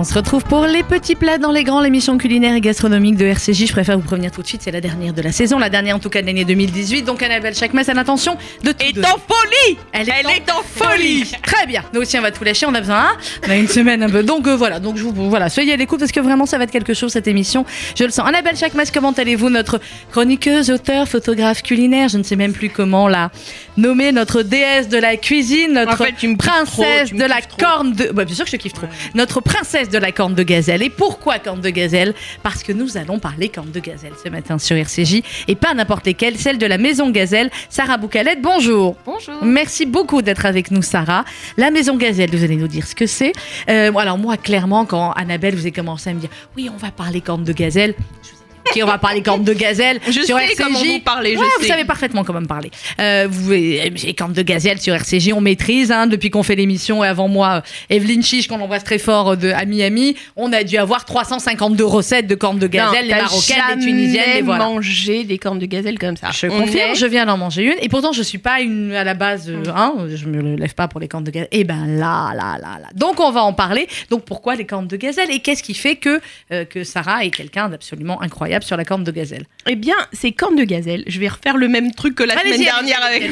On se retrouve pour les petits plats dans les grands, l'émission culinaire et gastronomique de RCJ. Je préfère vous prévenir tout de suite, c'est la dernière de la saison, la dernière en tout cas de l'année 2018. Donc Annabelle Chakmes a l'intention de tout est en folie Elle est, Elle en, est en folie Très bien. Nous aussi, on va tout lâcher. On a besoin. hein on a une semaine un peu. Donc euh, voilà. Donc je vous voilà. Soyez à l'écoute parce que vraiment, ça va être quelque chose cette émission. Je le sens. Annabelle Chakmes, comment allez-vous, notre chroniqueuse, auteur, photographe culinaire Je ne sais même plus comment la nommer. Notre déesse de la cuisine, notre En fait, tu me kiffes trop, princesse tu me de la corne de. Ouais, bien sûr que je te kiffe trop. Notre princesse de la corne de gazelle. Et pourquoi corne de gazelle? Parce que nous allons parler corne de gazelle ce matin sur RCJ et pas n'importe lesquelles, celle de la maison Gazelle. Sarah Boucalette, bonjour. Bonjour. Merci beaucoup d'être avec nous, Sarah. La Maison Gazelle, vous allez nous dire ce que c'est. Euh, alors moi, clairement, quand Annabelle vous avez commencé à me dire, oui, on va parler corne de gazelle. Je vous ai on va parler corne de gazelle Je sur sais RCJ. comment vous parlez, je Ouais, sais. vous savez parfaitement comment me parler. Euh, vous, euh, les cornes de gazelle sur RCJ, on maîtrise. Hein, depuis qu'on fait l'émission, et avant moi, euh, Evelyne Chiche, qu'on embrasse très fort euh, de à Miami, on a dû avoir 352 recettes de cornes de gazelle, les marocaines, les tunisiennes, les voilà. mangé des cornes de gazelle comme ça. Je On confirme, est- je viens d'en manger une. Et pourtant, je suis pas une à la base. euh, hein, je me lève pas pour les cornes de gazelle. Et ben là, là, là, là. Donc, on va en parler. Donc, pourquoi les cornes de gazelle? Et qu'est-ce qui fait que, euh, que Sarah est quelqu'un d'absolument incroyable? Sur la corne de gazelle Eh bien, ces cornes de gazelle, je vais refaire le même truc que la semaine dernière avec.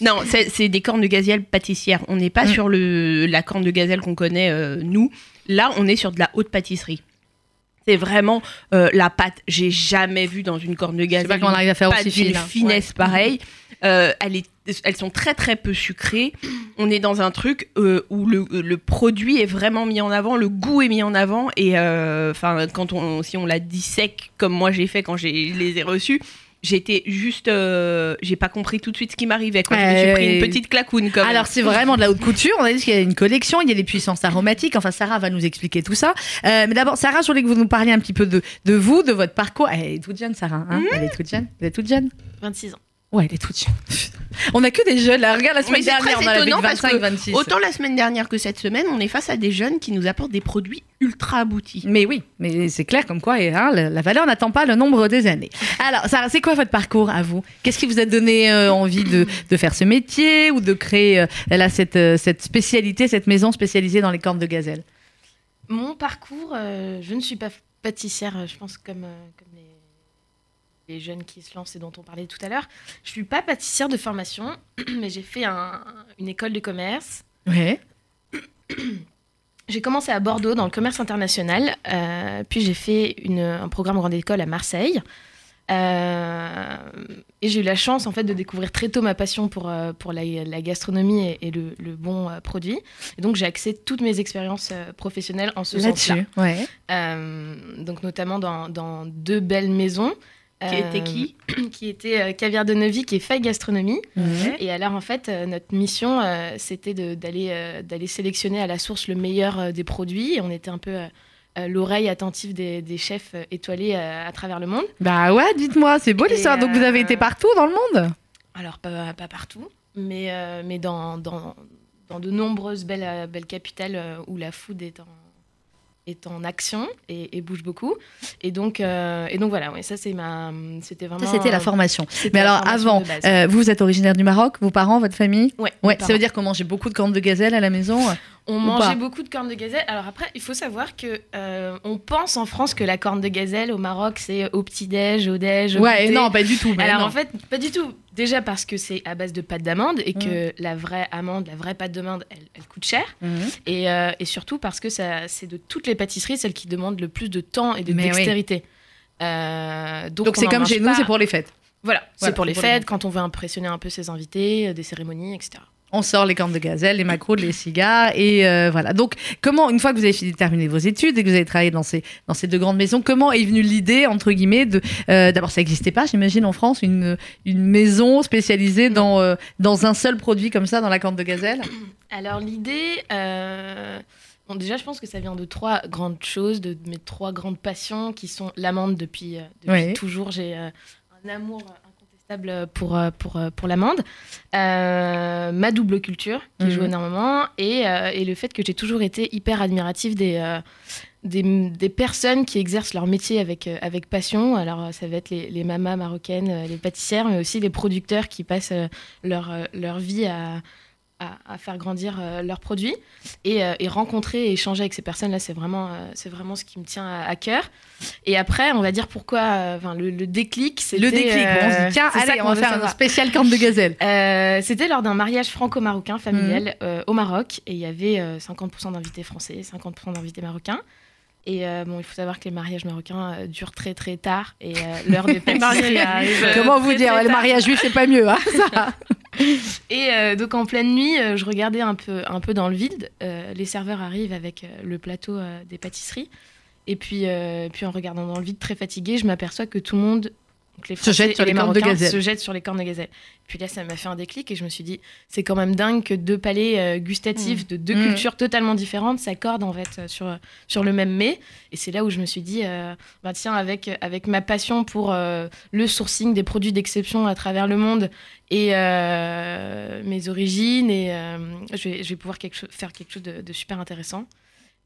Non, c'est c'est des cornes de gazelle pâtissières. On n'est pas Mm. sur le, la corne de gazelle qu'on connaît, euh, nous. Là, on est sur de la haute pâtisserie. C'est vraiment euh, la pâte. J'ai jamais vu dans une corne de Je sais gazelle. pas comment on arrive à faire aussi fine. hein. finesse Ouais. pareille. Euh, elle est, elles sont très très peu sucrées. On est dans un truc euh, où le, le produit est vraiment mis en avant, le goût est mis en avant. Et enfin, quand on, si on la dissèque comme moi j'ai fait quand je les ai reçus, j'étais juste, euh, j'ai pas compris tout de suite ce qui m'arrivait. Quand je me suis pris une petite clacoune comme. Alors c'est vraiment de la haute couture. On a dit qu'il y a une collection, il y a des puissances aromatiques. Enfin Sarah va nous expliquer tout ça. Euh, mais d'abord Sarah, je voulais que vous nous parliez un petit peu de, de vous, de votre parcours. Elle est toute jeune Sarah. Hein Elle est toute jeune. Vous êtes toute jeune 26 ans. Ouais, elle est toute jeune. On a que des jeunes là. Regarde la semaine dernière, on avait étonnant parce 25, que 26. Autant la semaine dernière que cette semaine, on est face à des jeunes qui nous apportent des produits ultra aboutis. Mais oui, mais c'est clair comme quoi et, hein, la, valeur n'attend pas le nombre des années. Alors, Sarah, c'est quoi votre parcours à vous? Qu'est-ce qui vous a donné euh, envie de, de faire ce métier ou de créer euh, là, cette, euh, cette spécialité, cette maison spécialisée dans les cornes de gazelle? Mon parcours, euh, je ne suis pas pâtissière, je pense, comme, euh, comme les, les jeunes qui se lancent et dont on parlait tout à l'heure. Je suis pas pâtissière de formation, mais j'ai fait un- une école de commerce. Ouais. J'ai commencé à Bordeaux dans le commerce international, euh, puis j'ai fait une- un programme grande école à Marseille. Euh, et j'ai eu la chance en fait de découvrir très tôt ma passion pour, euh, pour la, la gastronomie et, et le, le bon euh, produit. Et donc j'ai axé toutes mes expériences euh, professionnelles en ce sens-là. Là-dessus. Ouais. Donc notamment dans, dans deux belles maisons. Qui euh, était qui Qui était euh, Caviar de qui est Faille Gastronomie. Et alors, en fait, euh, notre mission, euh, c'était d'aller euh, d'aller sélectionner à la source le meilleur euh, des produits. Et on était un peu euh, euh, l'oreille attentive des, des chefs euh, étoilés euh, à travers le monde. Bah ouais, dites-moi, c'est beau Et, l'histoire. Donc vous avez euh, été partout dans le monde? Alors, pas, pas partout, mais, euh, mais dans, dans, dans de nombreuses belles, euh, belles capitales euh, où la food est en, est en action et, et bouge beaucoup. Et donc, euh, et donc voilà, ouais, ça, c'est ma, c'était vraiment... Ça, c'était la formation. Mais la alors formation avant, euh, vous êtes originaire du Maroc, vos parents, votre famille Ouais, Ouais, ça veut dire qu'on mangeait beaucoup de cornes de gazelle à la maison On Ou mangeait beaucoup de cornes de gazelle. Alors après, il faut savoir que euh, on pense en France que la corne de gazelle au Maroc, c'est au petit-déj, au déj, au Ouais, goûter. non, pas du tout. Alors non. en fait, pas du tout. Déjà parce que c'est à base de pâte d'amande et que Mm. la vraie amande, la vraie pâte d'amande, elle, elle coûte cher. Et, euh, et surtout parce que ça, c'est de toutes les pâtisseries celle qui demande le plus de temps et de Mais oui. dextérité. Euh, donc Donc on c'est comme chez nous, c'est pour les fêtes. Voilà, Voilà, c'est pour les c'est pour les fêtes, quand on veut impressionner un peu ses invités, euh, des cérémonies, etc. On sort les cornes de gazelle, les macros, les cigares, et euh, voilà. Donc, comment, une fois que vous avez fini de terminer vos études et que vous avez travaillé dans ces, dans ces deux grandes maisons, comment est venue l'idée, entre guillemets, de. euh, D'abord, ça n'existait pas, j'imagine, en France, une, une maison spécialisée dans, euh, dans un seul produit comme ça, dans la corne de gazelle? Alors l'idée, bon, déjà je pense que ça vient de trois grandes choses, de mes trois grandes passions qui sont l'amande depuis, depuis Oui. toujours. J'ai un amour pour, euh, pour, euh, pour l'amande, Euh, ma double culture qui Mhm. joue énormément et, euh, et le fait que j'ai toujours été hyper admirative des... euh, des, des personnes qui exercent leur métier avec, avec passion. Alors, ça va être les, les mamas marocaines, les pâtissières, mais aussi les producteurs qui passent leur, leur vie à, à, faire grandir euh, leurs produits et, euh, et, rencontrer et échanger avec ces personnes là c'est vraiment euh, c'est vraiment ce qui me tient à, cœur. Et après on va dire pourquoi enfin le, déclic c'est le déclic on se dit tiens allez on va faire un spécial camp de gazelle. C'était lors d'un mariage franco-marocain familial mhm. au Maroc et il y avait 50% d'invités français 50% d'invités marocains et bon, il faut savoir que les mariages marocains durent très très tard et l'heure des pâtisseries arrive. Comment vous dire, le mariage juif c'est pas mieux, hein, ça et euh, donc en pleine nuit, euh, je regardais un peu, un peu dans le vide. Euh, les serveurs arrivent avec le plateau des pâtisseries. Et puis, puis en regardant dans le vide, très fatigué, je m'aperçois que tout le monde les se jettent sur les, cornes de gazelle. Se jettent sur les cornes de gazelle. Puis là, ça m'a fait un déclic et je me suis dit, c'est quand même dingue que deux palais euh, gustatifs mmh. de deux mmh. cultures totalement différentes s'accordent en fait euh, sur, sur le même mets. Et c'est là où je me suis dit, euh, bah tiens, avec, avec ma passion pour le sourcing des produits d'exception à travers le monde et mes origines, et je, vais, je vais pouvoir quelque faire quelque chose de super intéressant.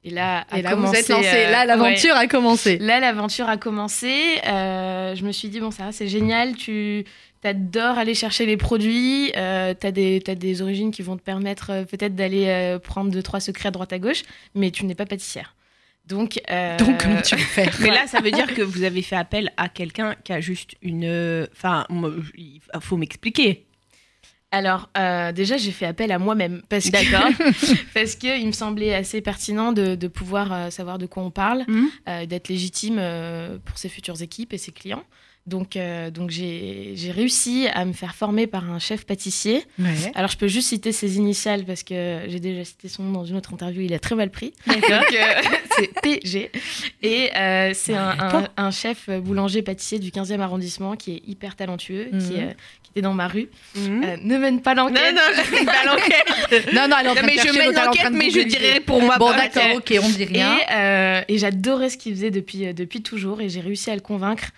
Et là, et là vous êtes lancé. Euh, là, l'aventure a commencé. Là, l'aventure a commencé. Euh, je me suis dit, bon, ça c'est génial. Tu adores aller chercher les produits. Euh, tu as, des origines qui vont te permettre euh, peut-être d'aller prendre deux, trois secrets à droite à gauche, mais tu n'es pas pâtissière. Donc, Donc, comment tu fais Mais là, ça veut dire que vous avez fait appel à quelqu'un qui a juste une. Enfin, il faut m'expliquer alors, euh, déjà, j'ai fait appel à moi-même parce D'accord. parce qu'il me semblait assez pertinent de, pouvoir euh, savoir de quoi on parle, mhm. euh, d'être légitime pour ses futures équipes et ses clients. Donc, donc j'ai réussi à me faire former par un chef pâtissier. Alors, je peux juste citer ses initiales parce que j'ai déjà cité son nom dans une autre interview. Il a très mal pris. c'est PG. Et c'est un, chef boulanger-pâtissier du 15e arrondissement qui est hyper talentueux, mhm. qui, dans ma rue. Mhm. Euh, ne mène pas l'enquête. Non, non, je mène pas l'enquête. non, non, elle est en train mais je mène l'enquête, mais je dirais pour moi. Bon, d'accord, ok, on dit rien. Et, et j'adorais ce qu'il faisait depuis, depuis toujours et j'ai réussi à le convaincre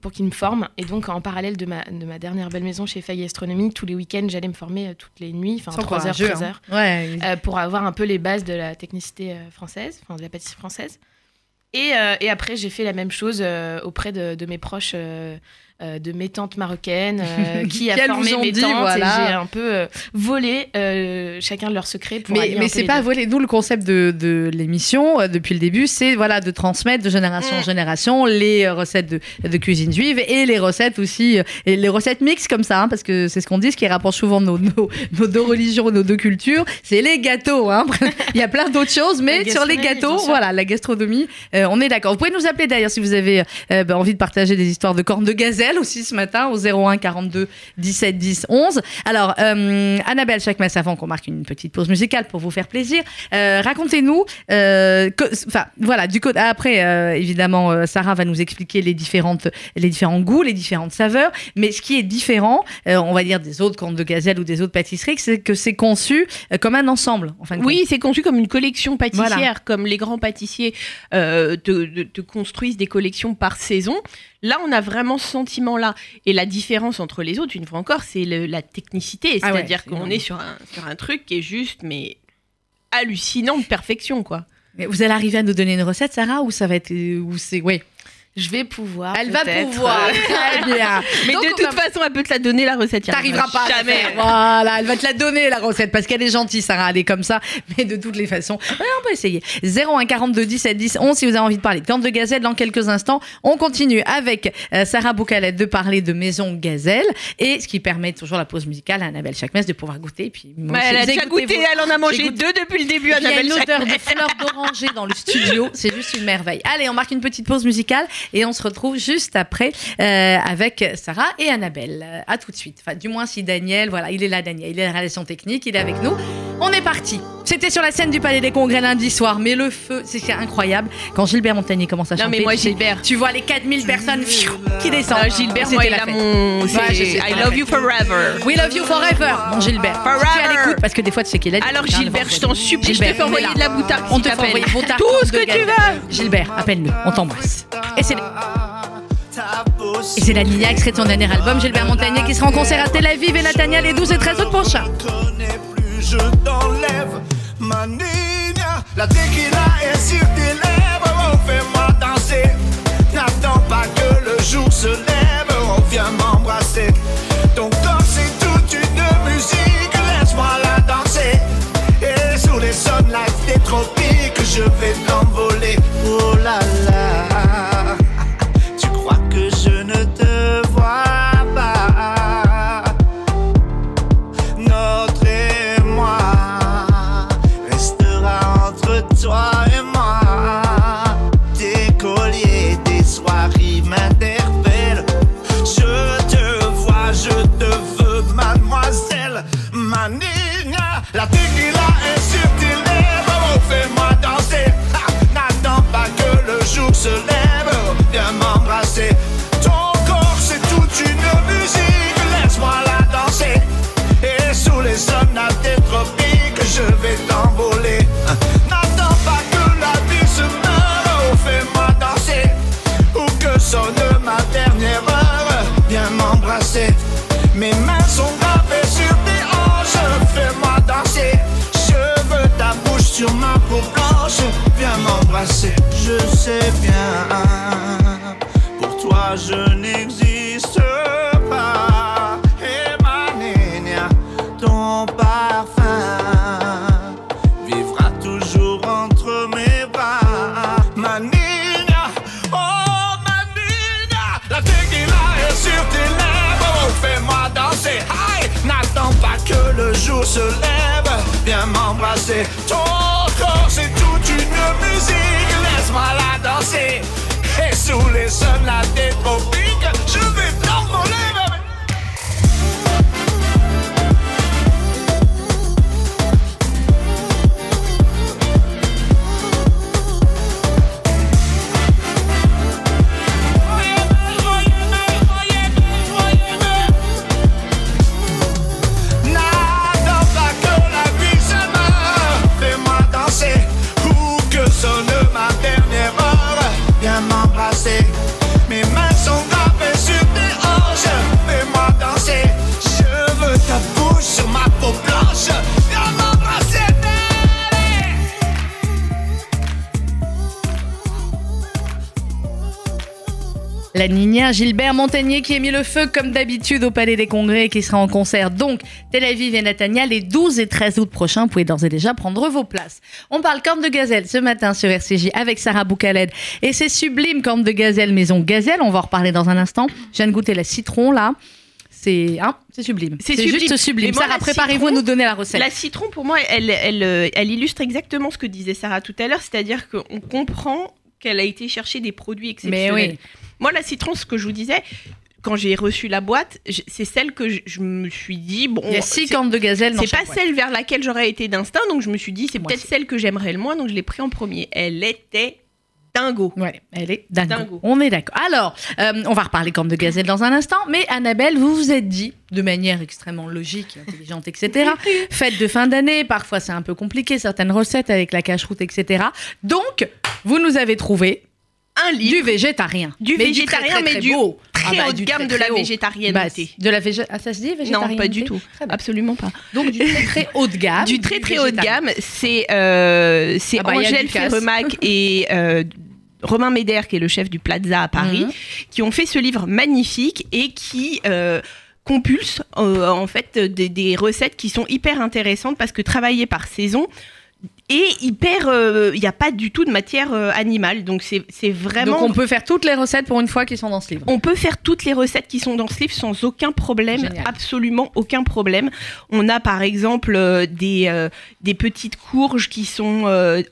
pour qu'il me forme. Et donc, en parallèle de ma, de ma dernière belle maison chez Feuille Astronomie, tous les week-ends, j'allais me former euh, toutes les nuits, enfin 3 heures, 13 heures, euh, pour avoir un peu les bases de la technicité euh, française, enfin de la pâtisserie française. Et, et après, j'ai fait la même chose auprès de, de, mes proches euh, de mes tantes marocaines euh, qui a formé mes dit, tantes et j'ai un peu euh, volé chacun de leurs secrets pour mais, mais c'est pas voler nous le concept de, de l'émission depuis le début. C'est voilà de transmettre de génération en mm. génération les recettes de, de, cuisine juive et les recettes aussi et les recettes mixtes comme ça hein, parce que c'est ce qu'on dit ce qui rapproche souvent nos, nos, nos, deux religions nos deux cultures c'est les gâteaux hein. il y a plein d'autres choses mais sur les gâteaux voilà la gastronomie on est d'accord. Vous pouvez nous appeler d'ailleurs si vous avez bah, envie de partager des histoires de cornes de gazelle aussi ce matin au 01 42 17 10 11. Alors, euh, Annabelle, chaque masse avant qu'on marque une petite pause musicale pour vous faire plaisir, euh, racontez-nous, euh, enfin voilà, du côté après évidemment Sarah va nous expliquer les différentes, les différents goûts, les différentes saveurs, mais ce qui est différent, on va dire des autres contes de gazelle ou des autres pâtisseries, c'est que c'est conçu comme un ensemble. Enfin, oui, c'est conçu comme une collection pâtissière, comme les grands pâtissiers te construisent des collections par saison. Là, on a vraiment ce sentiment-là. Et la différence entre les autres, une fois encore, c'est la technicité. Ah C'est-à-dire qu'on est sur un, sur un truc qui est juste, mais hallucinant de perfection, quoi. Mais vous allez arriver à nous donner une recette, Sarah, ou ça va être, ou c'est, ouais je vais pouvoir. Elle va pouvoir. Très bien. Mais de toute façon, elle peut te la donner, la recette. T'arriveras pas. Jamais. Voilà, elle va te la donner, la recette, parce qu'elle est gentille, Sarah. Elle est comme ça. Mais de toutes les façons, on peut essayer. 01 42 17 10 11 si vous avez envie de parler de de Gazelle dans quelques instants. On continue avec euh, Sarah Boucalet de parler de Maison Gazelle et ce qui permet toujours la pause musicale à Annabelle Chakmes de pouvoir goûter. puis, elle a déjà goûté, elle en a mangé deux depuis le début, Annabelle Il y a une odeur de fleurs d'oranger dans le studio. C'est juste une merveille. Allez, on marque une petite pause musicale et on se retrouve juste après euh, avec Sarah et Annabelle. Euh, à tout de suite. Enfin, du moins si Daniel, voilà, il est là, Daniel, il est la relation technique, il est avec nous. On est parti. C'était sur la scène du Palais des Congrès lundi soir, mais le feu, c'est incroyable. Quand Gilbert Montagnier commence à chanter. Non, mais moi, Gilbert. Tu vois les 4000 personnes qui descendent. Ah, Gilbert, moi, il a mon. I love you forever. We love you forever, mon Gilbert. Forever. tu es à l'écoute, parce que des fois, tu sais qu'il est Alors, Gilbert, je t'en supplie, je te fais envoyer de la boutarde. On te fait envoyer Tout ce que tu veux. Gilbert, appelle-nous, on t'embrasse. Et c'est. Et c'est la Lilia, extrait de son dernier album, Gilbert Montagnier, qui sera en concert à Tel Aviv et Natania les 12 et 13 août prochains je t'enlève ma nina. La tequila est sur tes lèvres, oh, fais-moi danser. N'attends pas que le jour se lève, oh, viens m'embrasser. Ton corps, c'est toute une musique, laisse-moi la danser. Et sous les sunlights des tropiques, je vais Viens m'embrasser. La Nina Gilbert Montagnier qui a mis le feu comme d'habitude au Palais des Congrès et qui sera en concert donc Tel Aviv et Natania les 12 et 13 août prochains. Vous pouvez d'ores et déjà prendre vos places. On parle corne de gazelle ce matin sur RCJ avec Sarah Boukaled et c'est sublime corne de gazelle maison gazelle. On va en reparler dans un instant. Je viens de goûter la citron là. C'est hein, c'est sublime. C'est juste sublime. Moi, Sarah, préparez-vous à nous donner la recette. La citron, pour moi, elle, elle, elle illustre exactement ce que disait Sarah tout à l'heure, c'est-à-dire qu'on comprend qu'elle a été chercher des produits Mais exceptionnels. oui. Moi, la citron, ce que je vous disais, quand j'ai reçu la boîte, c'est celle que je, je me suis dit, bon, Il y a six cornes de gazelle dans c'est pas boîte. celle vers laquelle j'aurais été d'instinct, donc je me suis dit, c'est peut-être celle que j'aimerais le moins, donc je l'ai pris en premier. Elle était dingo. Ouais, elle est dingo. Dingo. On est d'accord. Alors, euh, on va reparler corne de gazelle dans un instant, mais Annabelle, vous vous êtes dit, de manière extrêmement logique, intelligente, etc., fête de fin d'année, parfois c'est un peu compliqué, certaines recettes avec la cache-route, etc. Donc, vous nous avez trouvé Un livre du végétarien. Du Mais végétarien, très, très, mais du beau. très Ah bah, haut de gamme très, de la végétarianité. Bah, de la végé... Ah, ça se dit végétarien Non, pas du tout. Absolument pas. Donc, du très, très haut de gamme. du très très haut de gamme, c'est euh, c'est Ah bah, Angèle. Ferremac et euh, Romain Méder, qui est le chef du Plaza à Paris, Mhm. qui ont fait ce livre magnifique et qui euh, compulse euh, en fait des, des recettes qui sont hyper intéressantes parce que travaillées par saison et hyper, euh, il n'y a pas du tout de matière euh, animale, donc c'est vraiment. Donc, on peut faire toutes les recettes pour une fois qui sont dans ce livre. On peut faire toutes les recettes qui sont dans ce livre sans aucun problème, Génial. absolument aucun problème. On a par exemple euh, des, des petites courges qui sont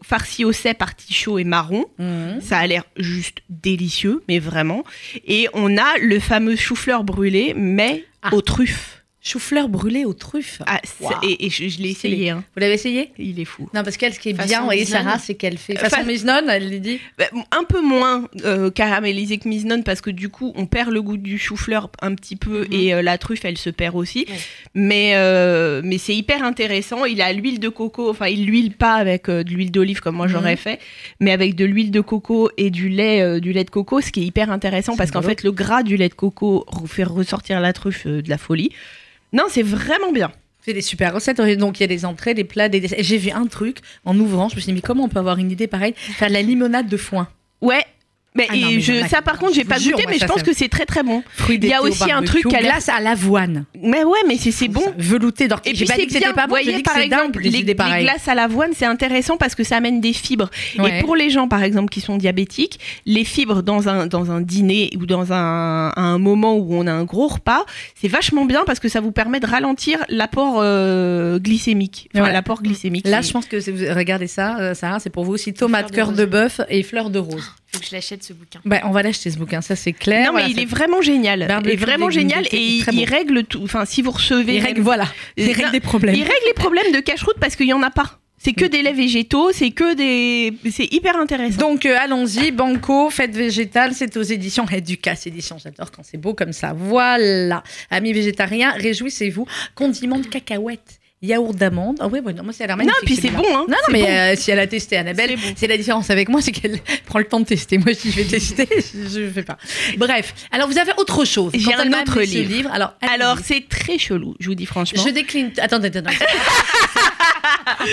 farcies au cèpe, artichaut et marron. Mhm. Ça a l'air juste délicieux, mais vraiment. Et on a le fameux chou-fleur brûlé, mais Ah. aux truffes. Chou-fleur brûlé aux truffes. Ah, et, et je, je l'ai essayé, hein. Vous l'avez essayé? Il est fou. Non, parce qu'elle, ce qui est Façon bien, vous voyez. Sarah, c'est qu'elle fait. Euh, Façon fa- Miznon, elle lui dit. Bah, un peu moins euh, caramélisé que Miznon parce que du coup on perd le goût du chou-fleur un petit peu Mhm. et euh, la truffe elle se perd aussi Ouais. mais euh, mais c'est hyper intéressant il a l'huile de coco enfin il l'huile pas avec euh, de l'huile d'olive comme moi j'aurais Mhm. fait mais avec de l'huile de coco et du lait euh, du lait de coco ce qui est hyper intéressant parce qu'en fait le gras du lait de coco fait ressortir la truffe euh, de la folie non c'est vraiment bien C'est des super recettes. Donc, il y a des entrées, des plats, des desserts. J'ai vu un truc en ouvrant. Je me suis dit, mais comment on peut avoir une idée pareille? Faire de la limonade de foin. ouais mais, Ah non, mais je, a ça par contre je j'ai pas jure, goûté mais ça, je pense que c'est très très bon Fruits Il y a aussi un truc à la- glace à l'avoine. mais ouais mais c'est bon Velouté d'ortie. Et puis c'est bien, pas bon. Voyez par exemple les, les glaces à l'avoine, c'est intéressant parce que ça amène des fibres. Ouais. Et pour les gens par exemple qui sont diabétiques, les fibres dans un dans un dîner ou dans un, un moment où on a un gros repas, c'est vachement bien parce que ça vous permet de ralentir l'apport euh, glycémique. Enfin, Ouais. l'apport glycémique. Là, je pense que vous regardez ça, euh, Sarah, c'est pour vous aussi. Tomate, cœur de bœuf et fleur de rose. Faut que je l'achète ce bouquin. Ben, on va l'acheter ce bouquin, ça c'est clair. Non, Voilà, mais il est vraiment génial. Barbecue Il est vraiment génial et il, règle tout. Enfin, si vous recevez. il règle, voilà, il règle des problèmes. Il règle les problèmes de cache-route parce qu'il y en a pas. C'est que des laits végétaux, c'est que des. C'est hyper intéressant. Donc euh, allons-y, Banco, fête végétale, c'est aux éditions Educas éditions. J'adore quand c'est beau comme ça. Voilà, amis végétariens, réjouissez-vous. Condiment de cacahuètes. Yaourt d'amande. Ah ouais, ouais, non, moi, ça a l'air non, magnifique. puis c'est bon, hein. Non, non, mais bon. euh, si elle a testé Annabelle, C'est bon. la différence avec moi, c'est qu'elle prend le temps de tester. Moi, si je vais tester, je ne fais pas. Bref, alors vous avez autre chose. J'ai un autre ce livre. Alors, c'est très chelou, je vous dis franchement. Je décline. Attendez, attendez.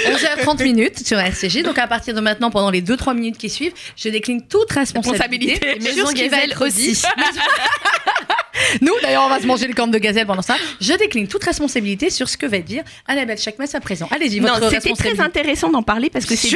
11h30 minutes sur SCG. Donc, à partir de maintenant, pendant les 2-3 minutes qui suivent, je décline toute responsabilité Responsabilité. sur ce qui va être aussi. Nous, d'ailleurs, on va se manger les cornes de gazelle pendant ça. Je décline toute responsabilité sur ce que va dire Annabelle Chakmes à présent. Allez-y, Non, votre c'était très intéressant d'en parler parce que c'est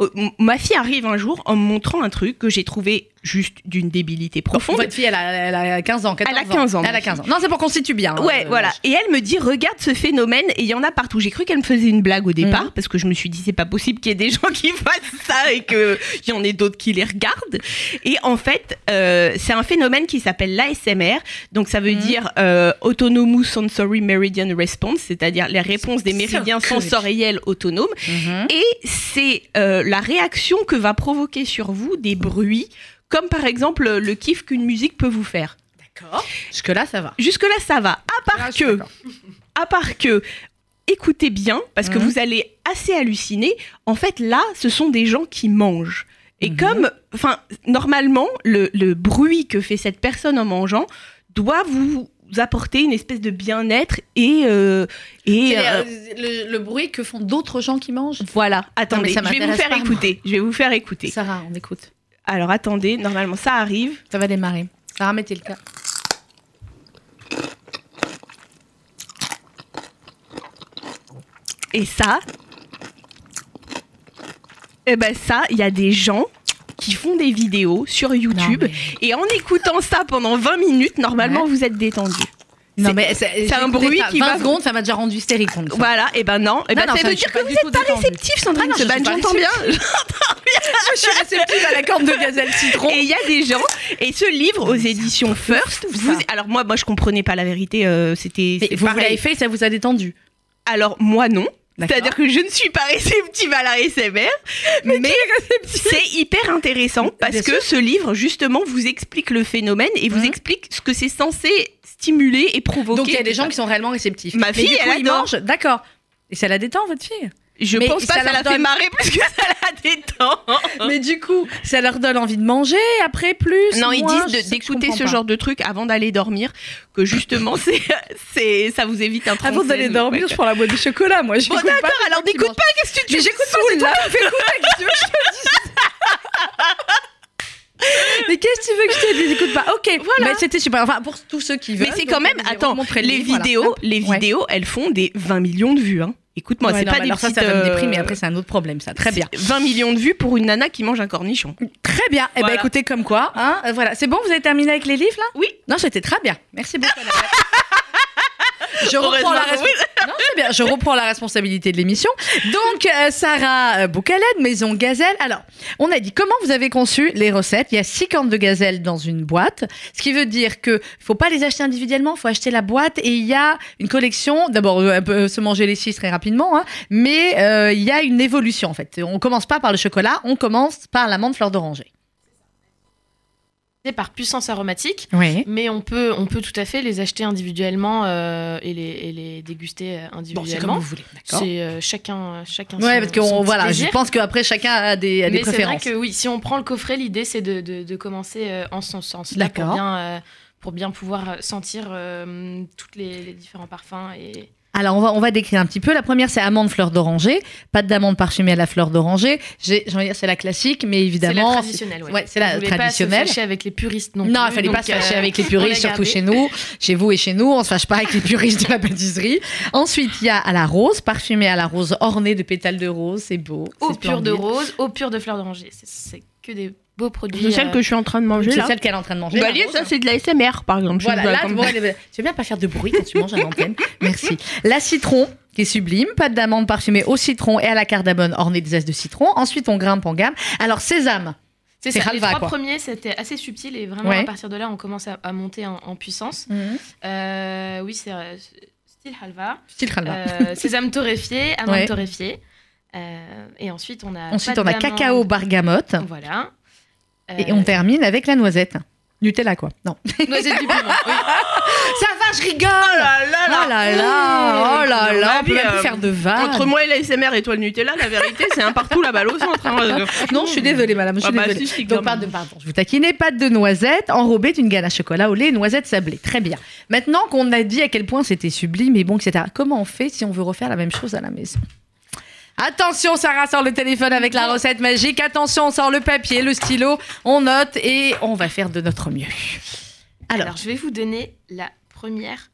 euh, ma fille arrive un jour en me montrant un truc que j'ai trouvé juste d'une débilité profonde. Votre fille, elle a, elle a 15 ans, 14 Elle a 15 ans, Elle a ma 15 ans. Non, c'est pour qu'on se situe bien. Ouais, Euh, voilà. Et elle me dit, regarde ce phénomène, et il y en a partout. J'ai cru qu'elle me faisait une blague au départ, Mhm. parce que je me suis dit, c'est pas possible qu'il y ait des gens qui fassent ça et qu'il y en ait d'autres qui les regardent. Et en fait, euh, c'est un phénomène qui s'appelle l'ASMR. Donc ça veut Mhm. dire euh, Autonomous Sensory Meridian Response, c'est-à-dire les réponses des méridiens sensoriels autonomes. Mhm. Et c'est euh, la réaction que va provoquer sur vous des bruits, comme par exemple le kiff qu'une musique peut vous faire. D'accord. Jusque-là, ça va. Jusque-là, ça va. À part suis que, à part que, écoutez bien, parce que Mhm. vous allez assez halluciner. En fait, là, ce sont des gens qui mangent. Et Mhm. comme, enfin, normalement, le, le bruit que fait cette personne en mangeant doit vous apporter une espèce de bien-être et euh, et C'est, euh, le, le bruit que font d'autres gens qui mangent? voilà. Attendez, ça je vais vous faire moi. écouter. Je vais vous faire écouter. Sarah, on écoute. Alors attendez, normalement ça arrive. Ça va démarrer. Sarah, mettez le cas. Et ça, eh ben ça, il y a des gens qui font des vidéos sur YouTube Non, et en écoutant ça pendant 20 minutes, normalement Ouais. vous êtes détendu. Non, mais c'est un bruit qui 20 va- secondes, ça m'a déjà rendu hystérique. Voilà, et ben non, et ben Non, ça veut dire que vous du êtes tout pas réceptif, Sandrine Ah non, je suis Seban, pas j'entends bien. je suis réceptive à la corne de gazelle citron. Et il y a des gens, et ce livre aux éditions First, vous- alors moi, moi je comprenais pas la vérité, euh, c'était Mais vous, vous l'avez fait, ça vous a détendu. Alors moi non. C'est-à-dire que je ne suis pas réceptive à la SMR, mais, c'est hyper intéressant parce Bien que ce livre justement vous explique le phénomène et vous Mhm. explique ce que c'est censé stimuler et provoquer. Donc il y a des gens qui sont réellement réceptifs. Ma fille, coup, elle adore. D'accord. Et ça la détend, votre fille? Je mais pense pas ça que ça la fait donne- marrer plus que ça la détend. Mais du coup, ça leur donne envie de manger après plus Non, ils disent d'écouter ce pas. genre de truc avant d'aller dormir, que justement c'est c'est ça vous évite un Avant d'aller dormir, je prends la boîte de chocolat, moi. Bon d'accord, alors n'écoute pas, qu'est-ce que tu Mais me j'écoute pas, c'est toi qui fais écouter, qu'est-ce que tu veux que je te dise? Mais qu'est-ce que tu veux que je te dise? Écoute pas. Ok, Voilà. Mais c'était super. Enfin, pour tous ceux qui veulent. Mais c'est quand même, attends, les voilà. vidéos, les Ouais. vidéos, elles font des 20 millions de vues. Hein. Écoute-moi, Ouais, c'est pas des alors ça, petites, ça va me euh, déprimer. Après, c'est un autre problème, ça. Très bien. 20 millions de vues pour une nana qui mange un cornichon. Très bien. Eh ben, Voilà. écoutez, comme quoi, hein, euh, voilà. C'est bon, vous avez terminé avec les livres, là? Oui. Non, c'était très bien. Merci beaucoup. Je reprends, la responsabilité. Non, c'est bien. Je reprends la responsabilité de l'émission. Donc, euh, Sarah euh, Boucaled, Maison Gazelle. Alors, on a dit comment vous avez conçu les recettes. Il y a six cornes de gazelle dans une boîte, ce qui veut dire que faut pas les acheter individuellement, faut acheter la boîte et il y a une collection. D'abord, euh, elle peut se manger les six très rapidement, hein, mais euh, il y a une évolution en fait. On commence pas par le chocolat, on commence par l'amande fleur d'oranger. Par puissance aromatique, Oui. mais on peut, on peut tout à fait les acheter individuellement euh, et, les, et les déguster euh, Bon, c'est comme individuellement. vous voulez, d'accord. c'est euh, chacun, chacun Ouais, son- parce que on- voilà, plaisir. je pense qu'après chacun a des, a des Mais c'est vrai préférences. que oui, si on prend le coffret, l'idée c'est de, de, de commencer euh, en son sens. Là, pour D'accord. bien, euh, pour bien pouvoir sentir euh, tous les, les différents parfums. Et... Alors, on va, on va décrire un petit peu. La première, c'est amande fleur d'oranger. Pâte d'amande parfumée à la fleur d'oranger. J'ai envie de dire, c'est la classique, mais C'est la évidemment. traditionnelle. Ouais, ouais, c'est la traditionnelle. Pas se fâcher avec les puristes non, Non, il fallait pas se fâcher euh, avec les puristes, surtout chez nous, chez vous et chez nous. On se fâche pas avec les puristes de la pâtisserie. Ensuite, il y a à la rose, parfumée à la rose, ornée de pétales de rose. C'est beau. Eau c'est pure de rose, eau pure de fleur d'oranger. C'est que des beaux produits. C'est celle euh, que je suis en train de manger C'est là. celle qu'elle est en train de manger. Bah, rose. ça c'est de la SMR par exemple. Je Voilà, là, comme- bon, elle est- tu veux bien pas faire de bruit quand tu manges à l'antenne. Merci. La citron, qui est sublime. Pâte d'amande parfumée au citron et à la cardamone ornée des zestes de citron. Ensuite, on grimpe en gamme. Alors, sésame. C'est ça. Les halva, trois quoi. premiers, c'était assez subtil et vraiment Ouais. à partir de là, on commence à, à monter en, en puissance. Mhm. Euh, oui, c'est euh, style halva. Style halva. Euh, sésame torréfié, amande Ouais. torréfiée. Euh, et ensuite, on a. Ensuite, on a cacao bergamote. Voilà. Et Euh, on termine avec la noisette. Nutella, quoi. Non. Noisette du piment. oui. Ça va, je rigole Oh là là Oh là là Oh là là On peut même plus euh, faire de vannes. Entre moi et l'ASMR et toi le Nutella, la vérité, c'est un partout la balle au centre. hein. Non, je suis désolée, madame. Je suis Ah bah, désolée. si, si, Donc, quand pardon, je vous taquinais. Pâte de noisette enrobée d'une ganache chocolat au lait et noisettes sablées. Très bien. Maintenant qu'on a dit à quel point c'était sublime et bon, etc., comment on fait si on veut refaire la même chose à la maison? Attention, Sarah sort le téléphone avec la recette magique. Attention, on sort le papier, le stylo, on note et on va faire de notre mieux. Alors, Alors, je vais vous donner la première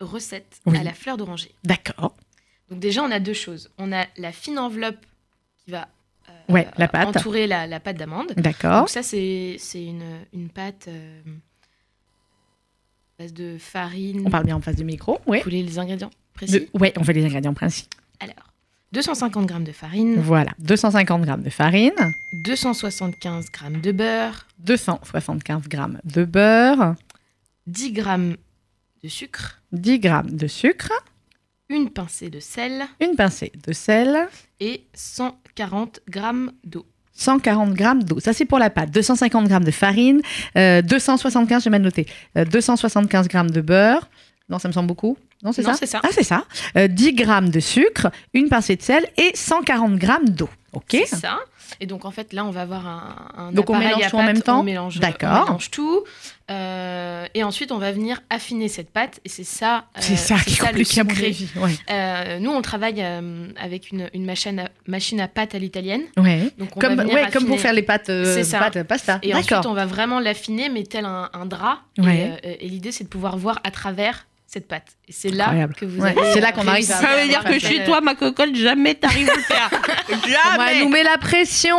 recette Oui. à la fleur d'oranger. d'accord. Donc, déjà, on a deux choses. On a la fine enveloppe qui va euh, Ouais, la pâte. entourer la, la pâte d'amande. D'accord. Donc, ça, c'est une, une pâte euh, base de farine. On parle bien en face du micro. Oui. Vous voulez les ingrédients précis? ouais, on fait les ingrédients principaux. Alors, 250 g de farine, Voilà. 250 g de farine, 275 g de beurre, 275 g de beurre, 10 g de sucre, 10 g de sucre, une pincée de sel une pincée de sel, et 140 g d'eau. 140 g d'eau. Ça, c'est pour la pâte. 250 g de farine, euh, 275, j'ai mal noté, euh, 275 g de beurre. Non, ça me semble beaucoup. Non, c'est ça. Ah, c'est ça. Euh, 10 g de sucre, une pincée de sel et 140 g d'eau. OK C'est ça. Et donc en fait là on va avoir un, un Donc, on mélange à tout en même temps On mélange, D'accord. on mélange tout. Euh, et ensuite on va venir affiner cette pâte et c'est ça. euh, C'est ça qui est compliqué à mon secret. avis. Ouais. Euh, nous on travaille euh, avec une, une machine, à, machine à pâte à l'italienne. Ouais. Donc on Comme, va venir ouais, comme pour faire les pâtes, euh, pâtes pasta. Et ensuite on va vraiment l'affiner mais tel un, un drap. Ouais. Et, euh, et l'idée c'est de pouvoir voir à travers cette pâte. Et c'est là Incroyable. que vous Ouais, c'est là qu'on arrive Ça veut dire que chez toi, ma cocotte, jamais t'arrives à le faire. Jamais. nous met la pression.